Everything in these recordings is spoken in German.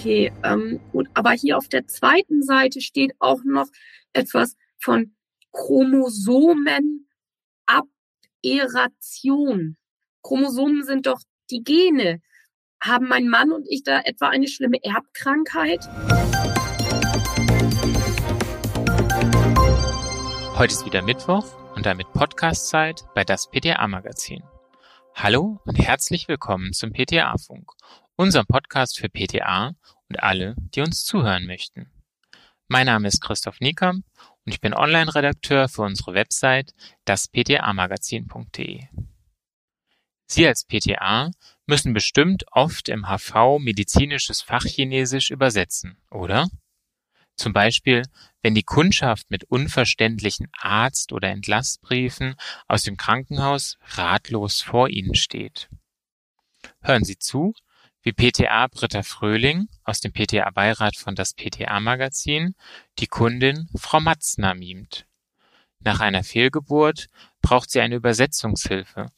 Okay, ähm, gut. Aber hier auf der zweiten Seite steht auch noch etwas von Chromosomenaberation. Chromosomen sind doch die Gene. Haben mein Mann und ich da etwa eine schlimme Erbkrankheit? Heute ist wieder Mittwoch und damit Podcastzeit bei das PTA Magazin. Hallo und herzlich willkommen zum PTA Funk, unserem Podcast für PTA und alle, die uns zuhören möchten. Mein Name ist Christoph Niekamp und ich bin Online-Redakteur für unsere Website das-pta-magazin.de. Sie als PTA müssen bestimmt oft im HV medizinisches Fachchinesisch übersetzen, oder? Zum Beispiel, wenn die Kundschaft mit unverständlichen Arzt- oder Entlassbriefen aus dem Krankenhaus ratlos vor Ihnen steht. Hören Sie zu, wie PTA Britta Fröhling aus dem PTA-Beirat von das PTA-Magazin die Kundin Frau Matzner mimt. Nach einer Fehlgeburt braucht sie eine Übersetzungshilfe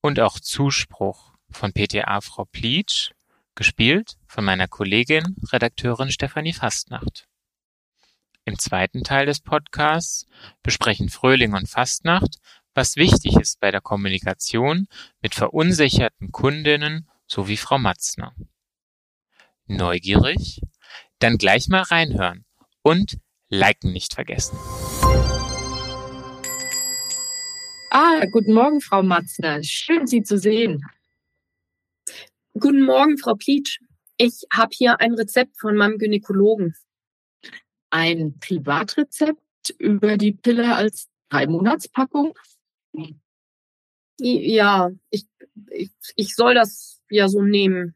und auch Zuspruch von PTA Frau Pleatsch, gespielt von meiner Kollegin, Redakteurin Stefanie Fastnacht. Im zweiten Teil des Podcasts besprechen Fröhling und Fastnacht, was wichtig ist bei der Kommunikation mit verunsicherten Kundinnen so wie Frau Matzner. Neugierig? Dann gleich mal reinhören und liken nicht vergessen. Ah, guten Morgen, Frau Matzner. Schön, Sie zu sehen. Guten Morgen, Frau Plietsch. Ich habe hier ein Rezept von meinem Gynäkologen. Ein Privatrezept über die Pille als Drei-Monats-Packung? Ja, ich, ich, ich soll das ja so nehmen.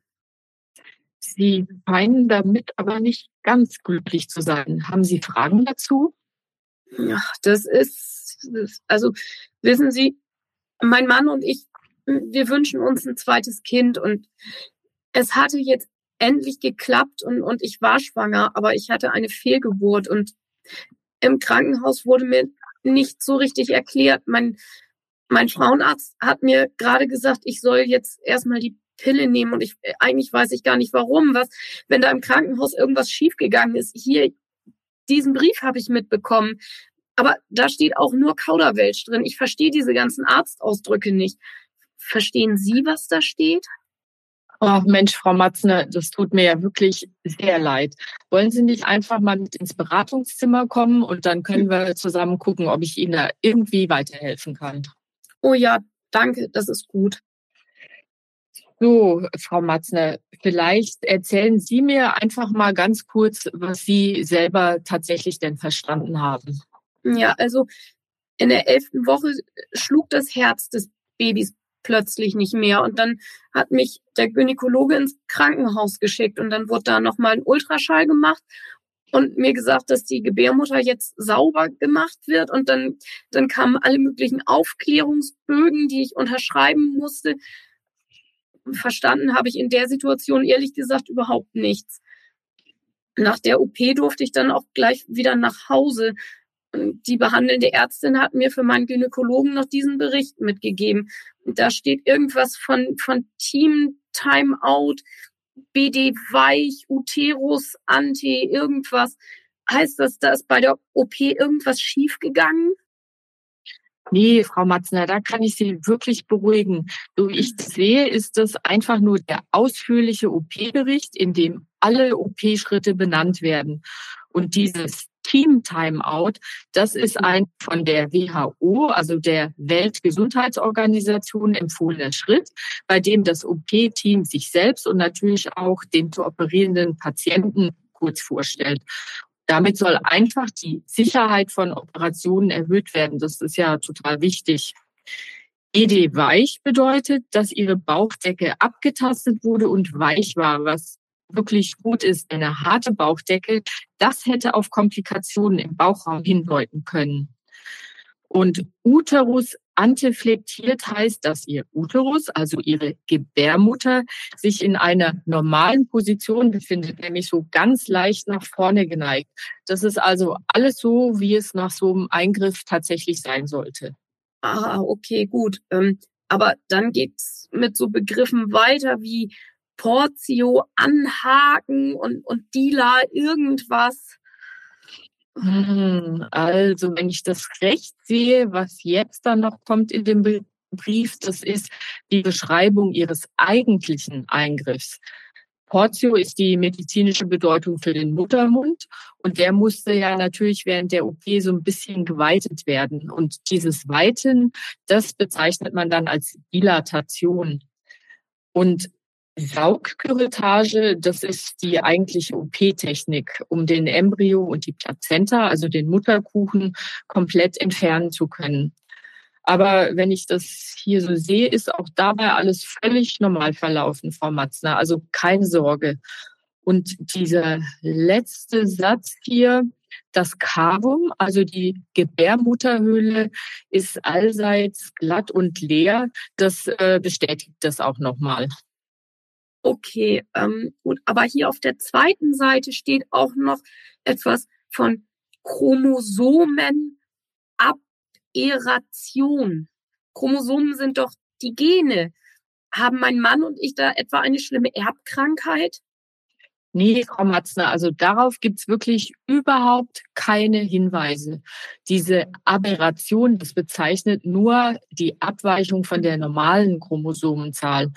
Sie scheinen damit aber nicht ganz glücklich zu sein. Haben Sie Fragen dazu? Ja, das ist, also wissen Sie, mein Mann und ich, wir wünschen uns ein zweites Kind und es hatte jetzt endlich geklappt und, und ich war schwanger, aber ich hatte eine Fehlgeburt und im Krankenhaus wurde mir nicht so richtig erklärt. Mein, mein Frauenarzt hat mir gerade gesagt, ich soll jetzt erstmal die Pille nehmen und ich eigentlich weiß ich gar nicht warum, was wenn da im Krankenhaus irgendwas schiefgegangen ist. Hier diesen Brief habe ich mitbekommen, aber da steht auch nur Kauderwelsch drin. Ich verstehe diese ganzen Arztausdrücke nicht. Verstehen Sie, was da steht? Oh Mensch, Frau Matzner, das tut mir ja wirklich sehr leid. Wollen Sie nicht einfach mal mit ins Beratungszimmer kommen und dann können wir zusammen gucken, ob ich Ihnen da irgendwie weiterhelfen kann. Oh ja, danke, das ist gut. So, Frau Matzner, vielleicht erzählen Sie mir einfach mal ganz kurz, was Sie selber tatsächlich denn verstanden haben. Ja, also in der elften Woche schlug das Herz des Babys plötzlich nicht mehr. Und dann hat mich der Gynäkologe ins Krankenhaus geschickt und dann wurde da nochmal ein Ultraschall gemacht und mir gesagt, dass die Gebärmutter jetzt sauber gemacht wird und dann, dann kamen alle möglichen Aufklärungsbögen, die ich unterschreiben musste. Verstanden habe ich in der Situation ehrlich gesagt überhaupt nichts. Nach der OP durfte ich dann auch gleich wieder nach Hause. Die behandelnde Ärztin hat mir für meinen Gynäkologen noch diesen Bericht mitgegeben. Da steht irgendwas von, von Team Timeout, BD weich, Uterus, Anti, irgendwas. Heißt das, da ist bei der OP irgendwas schiefgegangen? Nee, Frau Matzner, da kann ich Sie wirklich beruhigen. So wie ich das sehe, ist das einfach nur der ausführliche OP-Bericht, in dem alle OP-Schritte benannt werden. Und dieses Team Timeout, das ist ein von der WHO, also der Weltgesundheitsorganisation empfohlener Schritt, bei dem das OP-Team sich selbst und natürlich auch den zu operierenden Patienten kurz vorstellt. Damit soll einfach die Sicherheit von Operationen erhöht werden. Das ist ja total wichtig. ED weich bedeutet, dass ihre Bauchdecke abgetastet wurde und weich war, was wirklich gut ist. Eine harte Bauchdecke, das hätte auf Komplikationen im Bauchraum hindeuten können. Und Uterus anteflektiert heißt, dass ihr Uterus, also ihre Gebärmutter, sich in einer normalen Position befindet, nämlich so ganz leicht nach vorne geneigt. Das ist also alles so, wie es nach so einem Eingriff tatsächlich sein sollte. Ah, okay, gut. Ähm, aber dann geht's mit so Begriffen weiter wie Portio anhaken und, und Dila irgendwas? Hm, also, wenn ich das recht sehe, was jetzt dann noch kommt in dem Brief, das ist die Beschreibung ihres eigentlichen Eingriffs. Portio ist die medizinische Bedeutung für den Muttermund und der musste ja natürlich während der OP so ein bisschen geweitet werden. Und dieses Weiten, das bezeichnet man dann als Dilatation. Und Saugküretage, das ist die eigentliche OP-Technik, um den Embryo und die Plazenta, also den Mutterkuchen, komplett entfernen zu können. Aber wenn ich das hier so sehe, ist auch dabei alles völlig normal verlaufen, Frau Matzner. Also keine Sorge. Und dieser letzte Satz hier, das Cavum, also die Gebärmutterhöhle, ist allseits glatt und leer. Das äh, bestätigt das auch nochmal. Okay, ähm, gut. Aber hier auf der zweiten Seite steht auch noch etwas von Chromosomen Eration. Chromosomen sind doch die Gene. Haben mein Mann und ich da etwa eine schlimme Erbkrankheit? Nee, Frau Matzner, also darauf gibt's wirklich überhaupt keine Hinweise. Diese Aberration, das bezeichnet nur die Abweichung von der normalen Chromosomenzahl.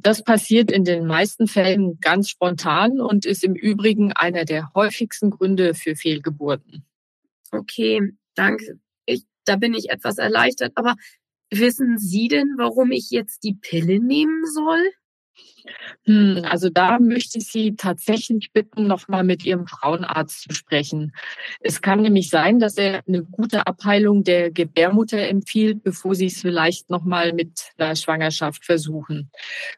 Das passiert in den meisten Fällen ganz spontan und ist im Übrigen einer der häufigsten Gründe für Fehlgeburten. Okay, danke da bin ich etwas erleichtert. Aber wissen Sie denn, warum ich jetzt die Pille nehmen soll? Hm, also da möchte ich Sie tatsächlich bitten, nochmal mit Ihrem Frauenarzt zu sprechen. Es kann nämlich sein, dass er eine gute Abheilung der Gebärmutter empfiehlt, bevor Sie es vielleicht nochmal mit der Schwangerschaft versuchen.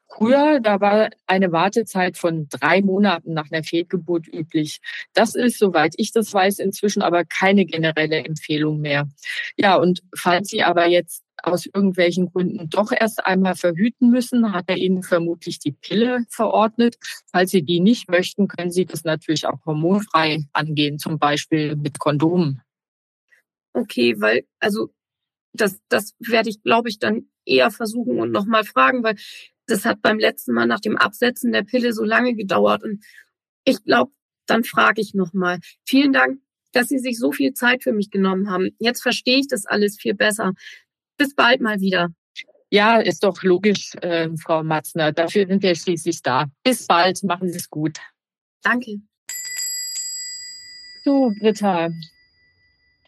Früher, da war eine Wartezeit von drei Monaten nach einer Fehlgeburt üblich. Das ist, soweit ich das weiß, inzwischen aber keine generelle Empfehlung mehr. Ja, und falls Sie aber jetzt aus irgendwelchen Gründen doch erst einmal verhüten müssen, hat er Ihnen vermutlich die Pille verordnet. Falls Sie die nicht möchten, können Sie das natürlich auch hormonfrei angehen, zum Beispiel mit Kondomen. Okay, weil, also das, das werde ich, glaube ich, dann eher versuchen und nochmal fragen, weil das hat beim letzten Mal nach dem Absetzen der Pille so lange gedauert. Und ich glaube, dann frage ich nochmal. Vielen Dank, dass Sie sich so viel Zeit für mich genommen haben. Jetzt verstehe ich das alles viel besser. Bis bald mal wieder. Ja, ist doch logisch, äh, Frau Matzner. Dafür sind wir schließlich da. Bis bald. Machen Sie es gut. Danke. So, Britta.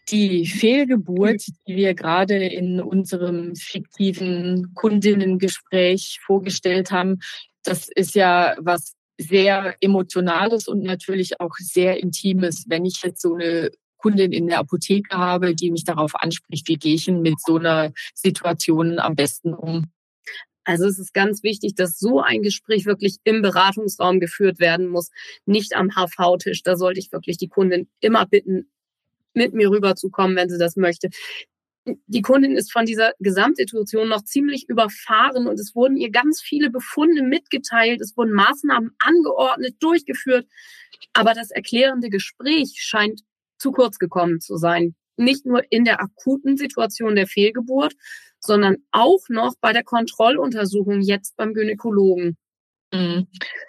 Die Fehlgeburt, die wir gerade in unserem fiktiven Kundinnengespräch vorgestellt haben, das ist ja was sehr Emotionales und natürlich auch sehr Intimes. Wenn ich jetzt so eine Kundin in der Apotheke habe, die mich darauf anspricht, wie gehe ich mit so einer Situation am besten um. Also es ist ganz wichtig, dass so ein Gespräch wirklich im Beratungsraum geführt werden muss, nicht am HV-Tisch. Da sollte ich wirklich die Kundin immer bitten, mit mir rüberzukommen, wenn sie das möchte. Die Kundin ist von dieser Gesamtsituation noch ziemlich überfahren und es wurden ihr ganz viele Befunde mitgeteilt, es wurden Maßnahmen angeordnet, durchgeführt. Aber das erklärende Gespräch scheint zu kurz gekommen zu sein. Nicht nur in der akuten Situation der Fehlgeburt, sondern auch noch bei der Kontrolluntersuchung jetzt beim Gynäkologen. Mhm.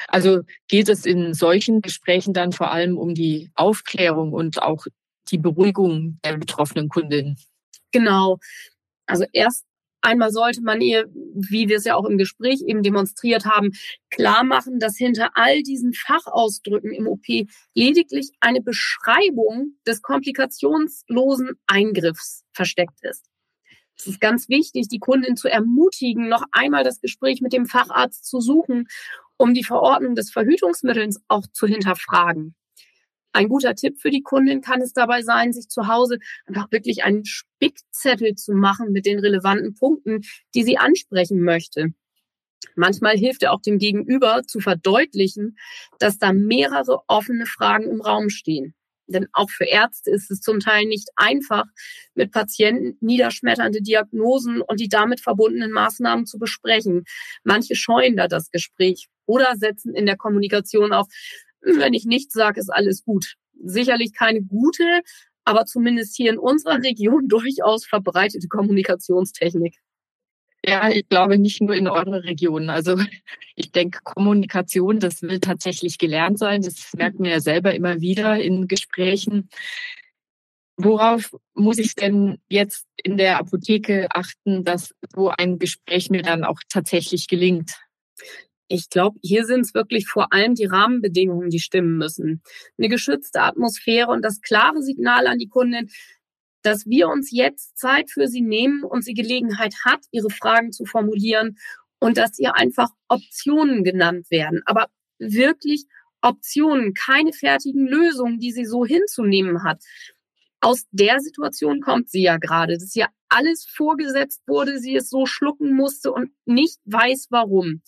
Also geht es in solchen Gesprächen dann vor allem um die Aufklärung und auch die Beruhigung der betroffenen Kundin. Genau. Also erst Einmal sollte man ihr, wie wir es ja auch im Gespräch eben demonstriert haben, klar machen, dass hinter all diesen Fachausdrücken im OP lediglich eine Beschreibung des komplikationslosen Eingriffs versteckt ist. Es ist ganz wichtig, die Kundin zu ermutigen, noch einmal das Gespräch mit dem Facharzt zu suchen, um die Verordnung des Verhütungsmittels auch zu hinterfragen. Ein guter Tipp für die Kundin kann es dabei sein, sich zu Hause einfach wirklich einen Spickzettel zu machen mit den relevanten Punkten, die sie ansprechen möchte. Manchmal hilft er auch dem Gegenüber zu verdeutlichen, dass da mehrere offene Fragen im Raum stehen. Denn auch für Ärzte ist es zum Teil nicht einfach, mit Patienten niederschmetternde Diagnosen und die damit verbundenen Maßnahmen zu besprechen. Manche scheuen da das Gespräch oder setzen in der Kommunikation auf wenn ich nichts sage, ist alles gut. Sicherlich keine gute, aber zumindest hier in unserer Region durchaus verbreitete Kommunikationstechnik. Ja, ich glaube nicht nur in eurer Region. Also ich denke, Kommunikation, das will tatsächlich gelernt sein. Das merken wir ja selber immer wieder in Gesprächen. Worauf muss ich denn jetzt in der Apotheke achten, dass so ein Gespräch mir dann auch tatsächlich gelingt? Ich glaube, hier sind es wirklich vor allem die Rahmenbedingungen, die stimmen müssen. Eine geschützte Atmosphäre und das klare Signal an die Kundin, dass wir uns jetzt Zeit für sie nehmen und sie Gelegenheit hat, ihre Fragen zu formulieren und dass ihr einfach Optionen genannt werden. Aber wirklich Optionen, keine fertigen Lösungen, die sie so hinzunehmen hat aus der Situation kommt sie ja gerade, dass ihr alles vorgesetzt wurde, sie es so schlucken musste und nicht weiß warum.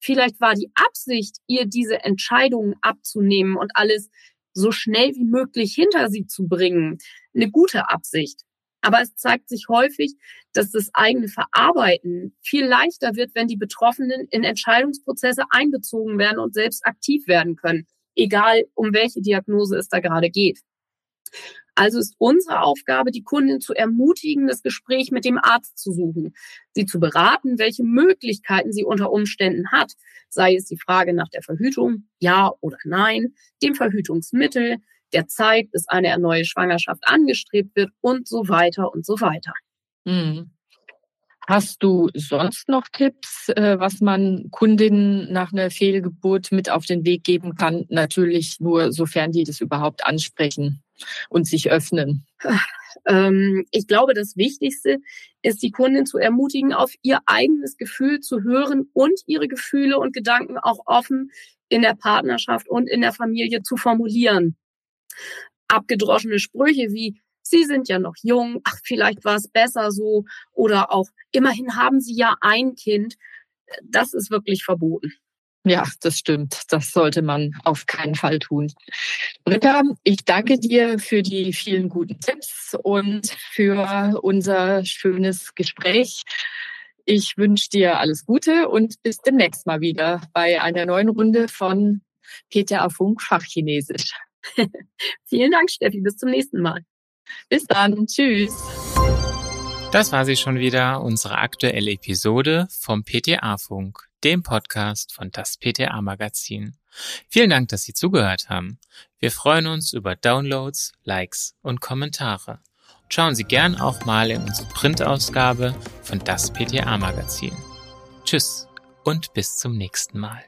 Vielleicht war die Absicht, ihr diese Entscheidungen abzunehmen und alles so schnell wie möglich hinter sie zu bringen. Eine gute Absicht. Aber es zeigt sich häufig, dass das eigene Verarbeiten viel leichter wird, wenn die Betroffenen in Entscheidungsprozesse einbezogen werden und selbst aktiv werden können, egal um welche Diagnose es da gerade geht. Also ist unsere Aufgabe, die Kundin zu ermutigen, das Gespräch mit dem Arzt zu suchen, sie zu beraten, welche Möglichkeiten sie unter Umständen hat, sei es die Frage nach der Verhütung, ja oder nein, dem Verhütungsmittel, der Zeit, bis eine neue Schwangerschaft angestrebt wird und so weiter und so weiter. Hm. Hast du sonst noch Tipps, äh, was man Kundinnen nach einer Fehlgeburt mit auf den Weg geben kann? Natürlich nur, sofern die das überhaupt ansprechen und sich öffnen. Ähm, ich glaube, das Wichtigste ist, die Kundin zu ermutigen, auf ihr eigenes Gefühl zu hören und ihre Gefühle und Gedanken auch offen in der Partnerschaft und in der Familie zu formulieren. Abgedroschene Sprüche wie Sie sind ja noch jung, ach, vielleicht war es besser so oder auch immerhin haben Sie ja ein Kind. Das ist wirklich verboten. Ja, das stimmt. Das sollte man auf keinen Fall tun. Britta, ich danke dir für die vielen guten Tipps und für unser schönes Gespräch. Ich wünsche dir alles Gute und bis demnächst mal wieder bei einer neuen Runde von Peter Afunk Fachchinesisch. Vielen Dank, Steffi. Bis zum nächsten Mal. Bis dann. Tschüss. Das war sie schon wieder, unsere aktuelle Episode vom PTA-Funk, dem Podcast von das PTA-Magazin. Vielen Dank, dass Sie zugehört haben. Wir freuen uns über Downloads, Likes und Kommentare. schauen Sie gern auch mal in unsere Printausgabe von das PTA-Magazin. Tschüss und bis zum nächsten Mal.